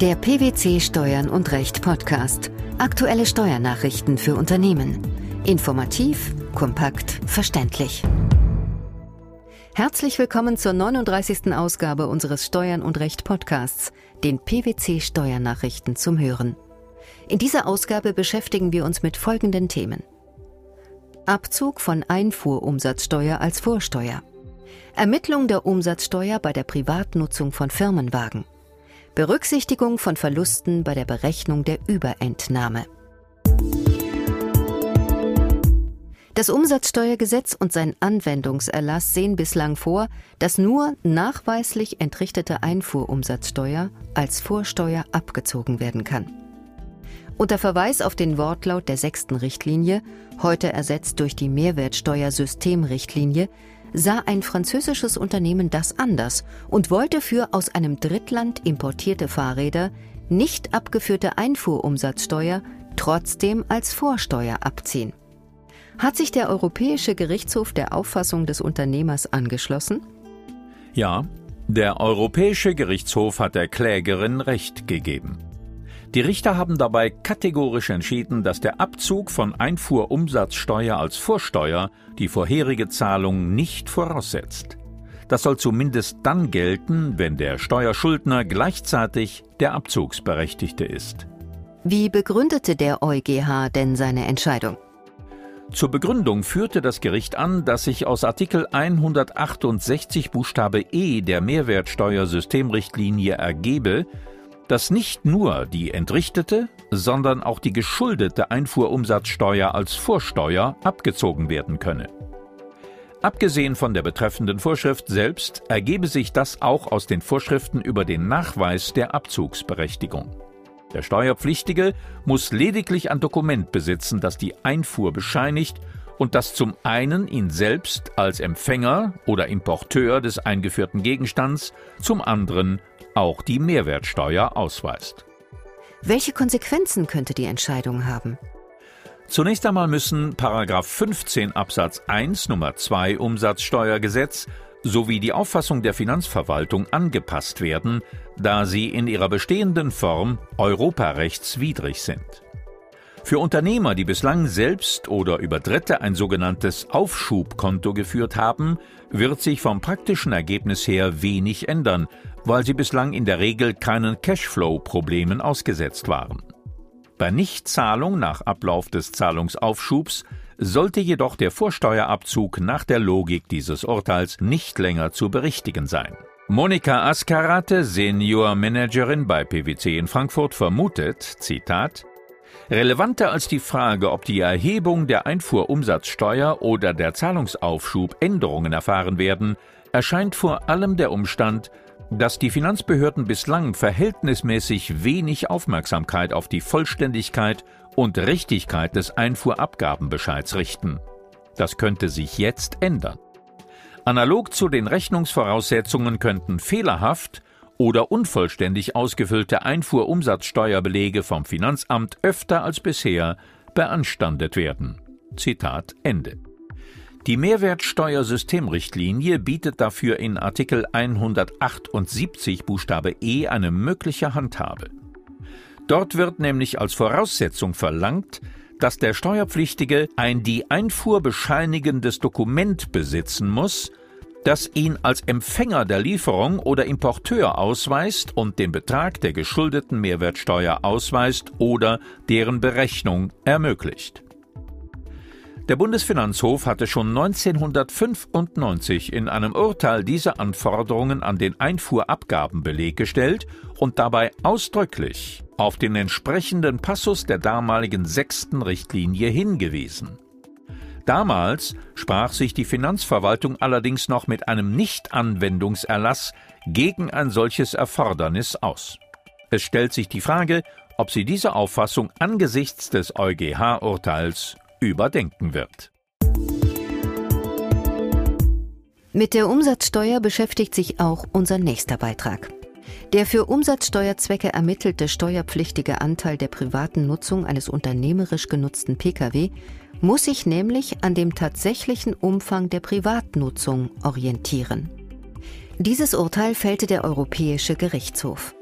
Der PwC Steuern und Recht Podcast. Aktuelle Steuernachrichten für Unternehmen. Informativ, kompakt, verständlich. Herzlich willkommen zur 39. Ausgabe unseres Steuern und Recht Podcasts, den PwC Steuernachrichten zum Hören. In dieser Ausgabe beschäftigen wir uns mit folgenden Themen. Abzug von Einfuhrumsatzsteuer als Vorsteuer. Ermittlung der Umsatzsteuer bei der Privatnutzung von Firmenwagen. Berücksichtigung von Verlusten bei der Berechnung der Überentnahme. Das Umsatzsteuergesetz und sein Anwendungserlass sehen bislang vor, dass nur nachweislich entrichtete Einfuhrumsatzsteuer als Vorsteuer abgezogen werden kann. Unter Verweis auf den Wortlaut der sechsten Richtlinie, heute ersetzt durch die Mehrwertsteuersystemrichtlinie, sah ein französisches Unternehmen das anders und wollte für aus einem Drittland importierte Fahrräder nicht abgeführte Einfuhrumsatzsteuer trotzdem als Vorsteuer abziehen. Hat sich der Europäische Gerichtshof der Auffassung des Unternehmers angeschlossen? Ja, der Europäische Gerichtshof hat der Klägerin Recht gegeben. Die Richter haben dabei kategorisch entschieden, dass der Abzug von Einfuhrumsatzsteuer als Vorsteuer die vorherige Zahlung nicht voraussetzt. Das soll zumindest dann gelten, wenn der Steuerschuldner gleichzeitig der Abzugsberechtigte ist. Wie begründete der EuGH denn seine Entscheidung? Zur Begründung führte das Gericht an, dass sich aus Artikel 168 Buchstabe E der Mehrwertsteuersystemrichtlinie ergebe, dass nicht nur die entrichtete, sondern auch die geschuldete Einfuhrumsatzsteuer als Vorsteuer abgezogen werden könne. Abgesehen von der betreffenden Vorschrift selbst ergebe sich das auch aus den Vorschriften über den Nachweis der Abzugsberechtigung. Der Steuerpflichtige muss lediglich ein Dokument besitzen, das die Einfuhr bescheinigt und das zum einen ihn selbst als Empfänger oder Importeur des eingeführten Gegenstands, zum anderen auch die Mehrwertsteuer ausweist. Welche Konsequenzen könnte die Entscheidung haben? Zunächst einmal müssen 15 Absatz 1 Nummer 2 Umsatzsteuergesetz sowie die Auffassung der Finanzverwaltung angepasst werden, da sie in ihrer bestehenden Form europarechtswidrig sind. Für Unternehmer, die bislang selbst oder über Dritte ein sogenanntes Aufschubkonto geführt haben, wird sich vom praktischen Ergebnis her wenig ändern, weil sie bislang in der Regel keinen Cashflow-Problemen ausgesetzt waren. Bei Nichtzahlung nach Ablauf des Zahlungsaufschubs sollte jedoch der Vorsteuerabzug nach der Logik dieses Urteils nicht länger zu berichtigen sein. Monika Askarate, Senior Managerin bei PwC in Frankfurt, vermutet, Zitat, Relevanter als die Frage, ob die Erhebung der Einfuhrumsatzsteuer oder der Zahlungsaufschub Änderungen erfahren werden, erscheint vor allem der Umstand, dass die Finanzbehörden bislang verhältnismäßig wenig Aufmerksamkeit auf die Vollständigkeit und Richtigkeit des Einfuhrabgabenbescheids richten. Das könnte sich jetzt ändern. Analog zu den Rechnungsvoraussetzungen könnten fehlerhaft oder unvollständig ausgefüllte Einfuhrumsatzsteuerbelege vom Finanzamt öfter als bisher beanstandet werden. Zitat Ende. Die Mehrwertsteuersystemrichtlinie bietet dafür in Artikel 178 Buchstabe E eine mögliche Handhabe. Dort wird nämlich als Voraussetzung verlangt, dass der Steuerpflichtige ein die Einfuhr bescheinigendes Dokument besitzen muss, das ihn als Empfänger der Lieferung oder Importeur ausweist und den Betrag der geschuldeten Mehrwertsteuer ausweist oder deren Berechnung ermöglicht. Der Bundesfinanzhof hatte schon 1995 in einem Urteil diese Anforderungen an den Einfuhrabgabenbeleg gestellt und dabei ausdrücklich auf den entsprechenden Passus der damaligen sechsten Richtlinie hingewiesen. Damals sprach sich die Finanzverwaltung allerdings noch mit einem Nichtanwendungserlass gegen ein solches Erfordernis aus. Es stellt sich die Frage, ob sie diese Auffassung angesichts des EuGH-Urteils überdenken wird. Mit der Umsatzsteuer beschäftigt sich auch unser nächster Beitrag. Der für Umsatzsteuerzwecke ermittelte steuerpflichtige Anteil der privaten Nutzung eines unternehmerisch genutzten Pkw muss sich nämlich an dem tatsächlichen Umfang der Privatnutzung orientieren. Dieses Urteil fällte der Europäische Gerichtshof.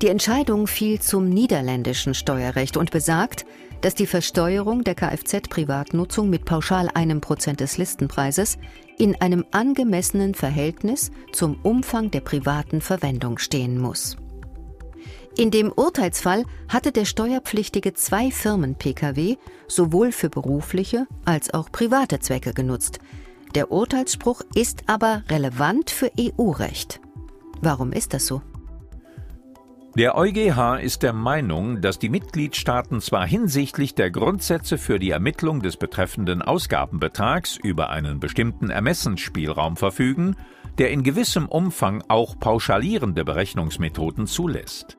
Die Entscheidung fiel zum niederländischen Steuerrecht und besagt, dass die Versteuerung der Kfz-Privatnutzung mit pauschal einem Prozent des Listenpreises in einem angemessenen Verhältnis zum Umfang der privaten Verwendung stehen muss. In dem Urteilsfall hatte der Steuerpflichtige zwei Firmen-Pkw sowohl für berufliche als auch private Zwecke genutzt. Der Urteilsspruch ist aber relevant für EU-Recht. Warum ist das so? Der EuGH ist der Meinung, dass die Mitgliedstaaten zwar hinsichtlich der Grundsätze für die Ermittlung des betreffenden Ausgabenbetrags über einen bestimmten Ermessensspielraum verfügen, der in gewissem Umfang auch pauschalierende Berechnungsmethoden zulässt.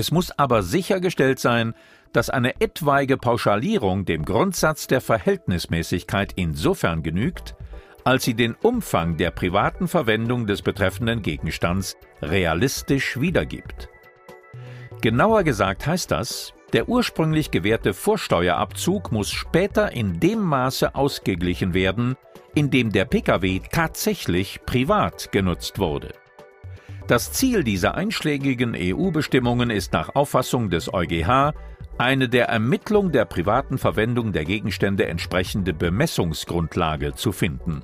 Es muss aber sichergestellt sein, dass eine etwaige Pauschalierung dem Grundsatz der Verhältnismäßigkeit insofern genügt, als sie den Umfang der privaten Verwendung des betreffenden Gegenstands realistisch wiedergibt. Genauer gesagt heißt das, der ursprünglich gewährte Vorsteuerabzug muss später in dem Maße ausgeglichen werden, in dem der Pkw tatsächlich privat genutzt wurde. Das Ziel dieser einschlägigen EU-Bestimmungen ist nach Auffassung des EuGH eine der Ermittlung der privaten Verwendung der Gegenstände entsprechende Bemessungsgrundlage zu finden.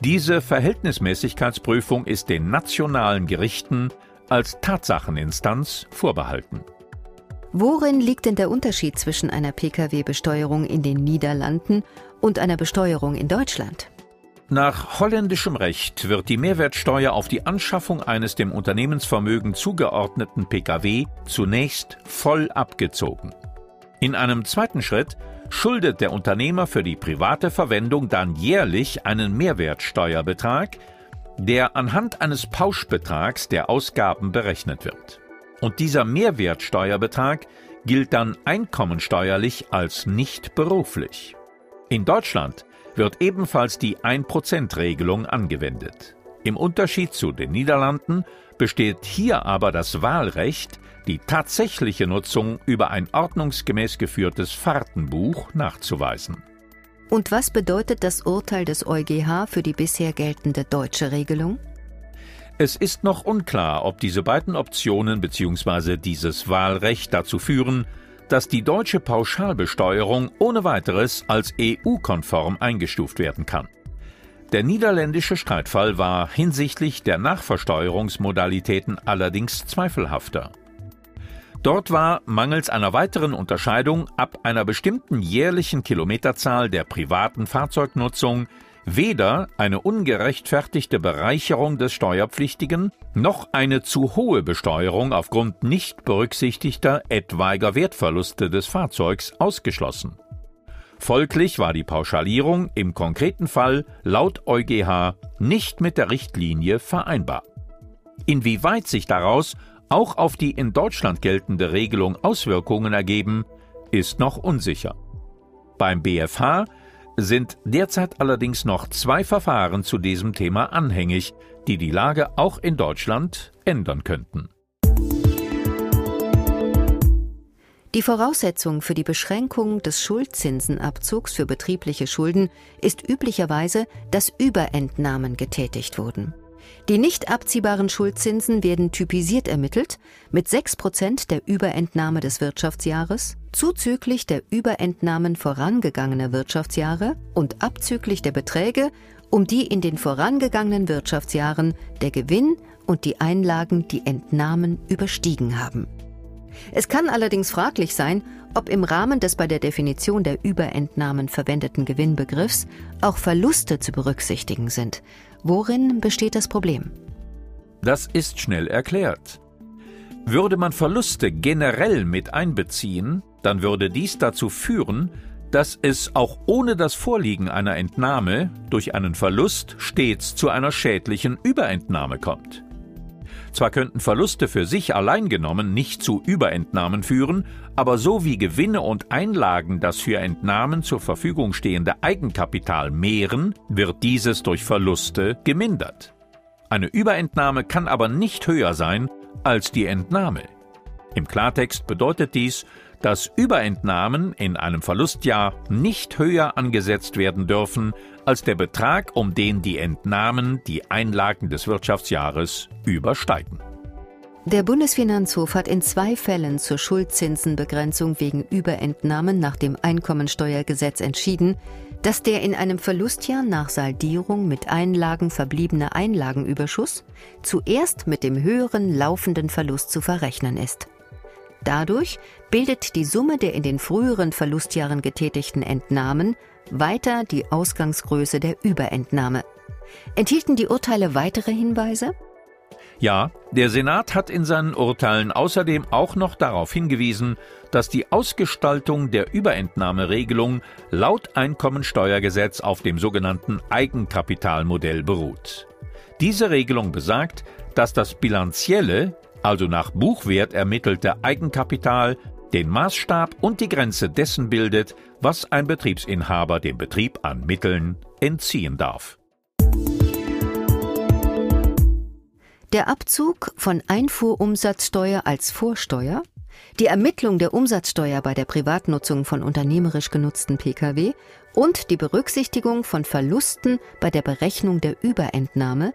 Diese Verhältnismäßigkeitsprüfung ist den nationalen Gerichten als Tatsacheninstanz vorbehalten. Worin liegt denn der Unterschied zwischen einer Pkw-Besteuerung in den Niederlanden und einer Besteuerung in Deutschland? Nach holländischem Recht wird die Mehrwertsteuer auf die Anschaffung eines dem Unternehmensvermögen zugeordneten Pkw zunächst voll abgezogen. In einem zweiten Schritt schuldet der Unternehmer für die private Verwendung dann jährlich einen Mehrwertsteuerbetrag, der anhand eines Pauschbetrags der Ausgaben berechnet wird. Und dieser Mehrwertsteuerbetrag gilt dann einkommensteuerlich als nicht beruflich. In Deutschland wird ebenfalls die 1%-Regelung angewendet. Im Unterschied zu den Niederlanden besteht hier aber das Wahlrecht, die tatsächliche Nutzung über ein ordnungsgemäß geführtes Fahrtenbuch nachzuweisen. Und was bedeutet das Urteil des EuGH für die bisher geltende deutsche Regelung? Es ist noch unklar, ob diese beiden Optionen bzw. dieses Wahlrecht dazu führen, dass die deutsche Pauschalbesteuerung ohne weiteres als EU-konform eingestuft werden kann. Der niederländische Streitfall war hinsichtlich der Nachversteuerungsmodalitäten allerdings zweifelhafter. Dort war mangels einer weiteren Unterscheidung ab einer bestimmten jährlichen Kilometerzahl der privaten Fahrzeugnutzung weder eine ungerechtfertigte Bereicherung des Steuerpflichtigen noch eine zu hohe Besteuerung aufgrund nicht berücksichtigter etwaiger Wertverluste des Fahrzeugs ausgeschlossen. Folglich war die Pauschalierung im konkreten Fall laut EuGH nicht mit der Richtlinie vereinbar. Inwieweit sich daraus auch auf die in Deutschland geltende Regelung Auswirkungen ergeben, ist noch unsicher. Beim BfH sind derzeit allerdings noch zwei Verfahren zu diesem Thema anhängig, die die Lage auch in Deutschland ändern könnten. Die Voraussetzung für die Beschränkung des Schuldzinsenabzugs für betriebliche Schulden ist üblicherweise, dass Überentnahmen getätigt wurden. Die nicht abziehbaren Schuldzinsen werden typisiert ermittelt mit 6 Prozent der Überentnahme des Wirtschaftsjahres, zuzüglich der Überentnahmen vorangegangener Wirtschaftsjahre und abzüglich der Beträge, um die in den vorangegangenen Wirtschaftsjahren der Gewinn und die Einlagen die Entnahmen überstiegen haben. Es kann allerdings fraglich sein, ob im Rahmen des bei der Definition der Überentnahmen verwendeten Gewinnbegriffs auch Verluste zu berücksichtigen sind, Worin besteht das Problem? Das ist schnell erklärt. Würde man Verluste generell mit einbeziehen, dann würde dies dazu führen, dass es auch ohne das Vorliegen einer Entnahme durch einen Verlust stets zu einer schädlichen Überentnahme kommt. Zwar könnten Verluste für sich allein genommen nicht zu Überentnahmen führen, aber so wie Gewinne und Einlagen das für Entnahmen zur Verfügung stehende Eigenkapital mehren, wird dieses durch Verluste gemindert. Eine Überentnahme kann aber nicht höher sein als die Entnahme. Im Klartext bedeutet dies, dass Überentnahmen in einem Verlustjahr nicht höher angesetzt werden dürfen als der Betrag, um den die Entnahmen die Einlagen des Wirtschaftsjahres übersteigen. Der Bundesfinanzhof hat in zwei Fällen zur Schuldzinsenbegrenzung wegen Überentnahmen nach dem Einkommensteuergesetz entschieden, dass der in einem Verlustjahr nach Saldierung mit Einlagen verbliebene Einlagenüberschuss zuerst mit dem höheren laufenden Verlust zu verrechnen ist. Dadurch bildet die Summe der in den früheren Verlustjahren getätigten Entnahmen weiter die Ausgangsgröße der Überentnahme. Enthielten die Urteile weitere Hinweise? Ja, der Senat hat in seinen Urteilen außerdem auch noch darauf hingewiesen, dass die Ausgestaltung der Überentnahmeregelung laut Einkommensteuergesetz auf dem sogenannten Eigenkapitalmodell beruht. Diese Regelung besagt, dass das bilanzielle, also nach Buchwert ermittelte Eigenkapital den Maßstab und die Grenze dessen bildet, was ein Betriebsinhaber dem Betrieb an Mitteln entziehen darf. Der Abzug von Einfuhrumsatzsteuer als Vorsteuer, die Ermittlung der Umsatzsteuer bei der Privatnutzung von unternehmerisch genutzten Pkw und die Berücksichtigung von Verlusten bei der Berechnung der Überentnahme,